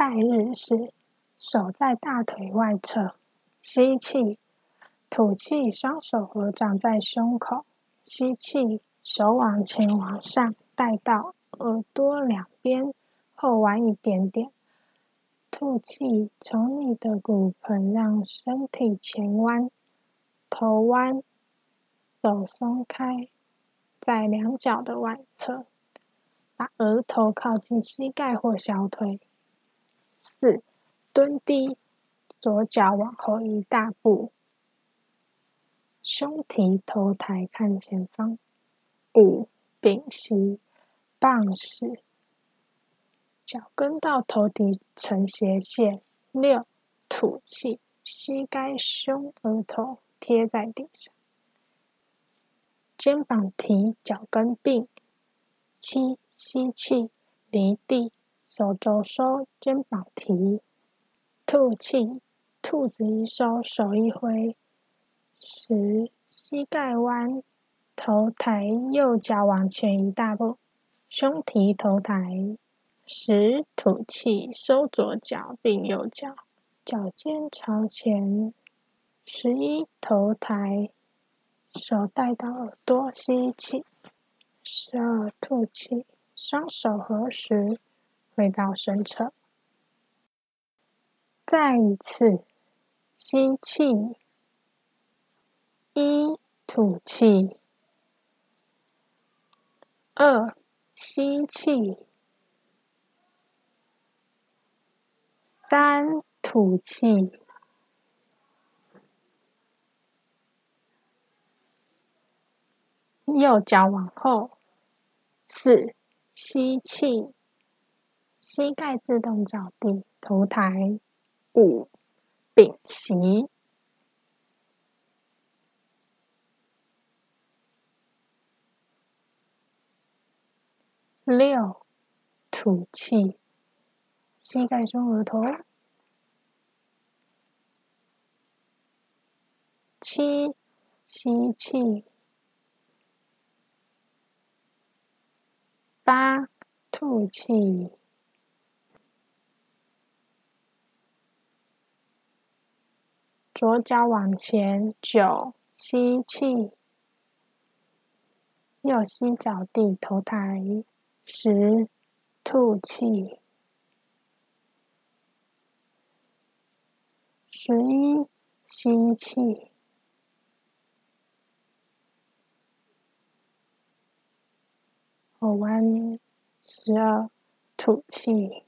拜日式，手在大腿外侧，吸气，吐气，双手合掌在胸口，吸气，手往前往上带到耳朵两边，后弯一点点，吐气，从你的骨盆让身体前弯，头弯，手松开，在两脚的外侧。把额头靠近膝盖或小腿。四，蹲低，左脚往后一大步，胸提头抬看前方。五，屏息，棒式，脚跟到头顶呈斜线。六，吐气，膝盖、胸、额头贴在地上，肩膀提，脚跟并。七。吸气，离地，手肘收，肩膀提，吐气，兔子一收，手一挥。十，膝盖弯，头抬，右脚往前一大步，胸提头抬。十，吐气，收左脚并右脚，脚尖朝前。十一，头抬，手带到耳朵，吸气。十二，吐气。双手合十，回到身侧。再一次吸气，一吐气，二吸气，三吐气，右脚往后，四。吸气，膝盖自动着地，头抬。五，屏息。六，吐气，膝盖中额头。七，吸气。八，吐气。左脚往前。九，吸气。右膝脚地，头抬。十，吐气。十一，吸气。后弯，十二，吐气。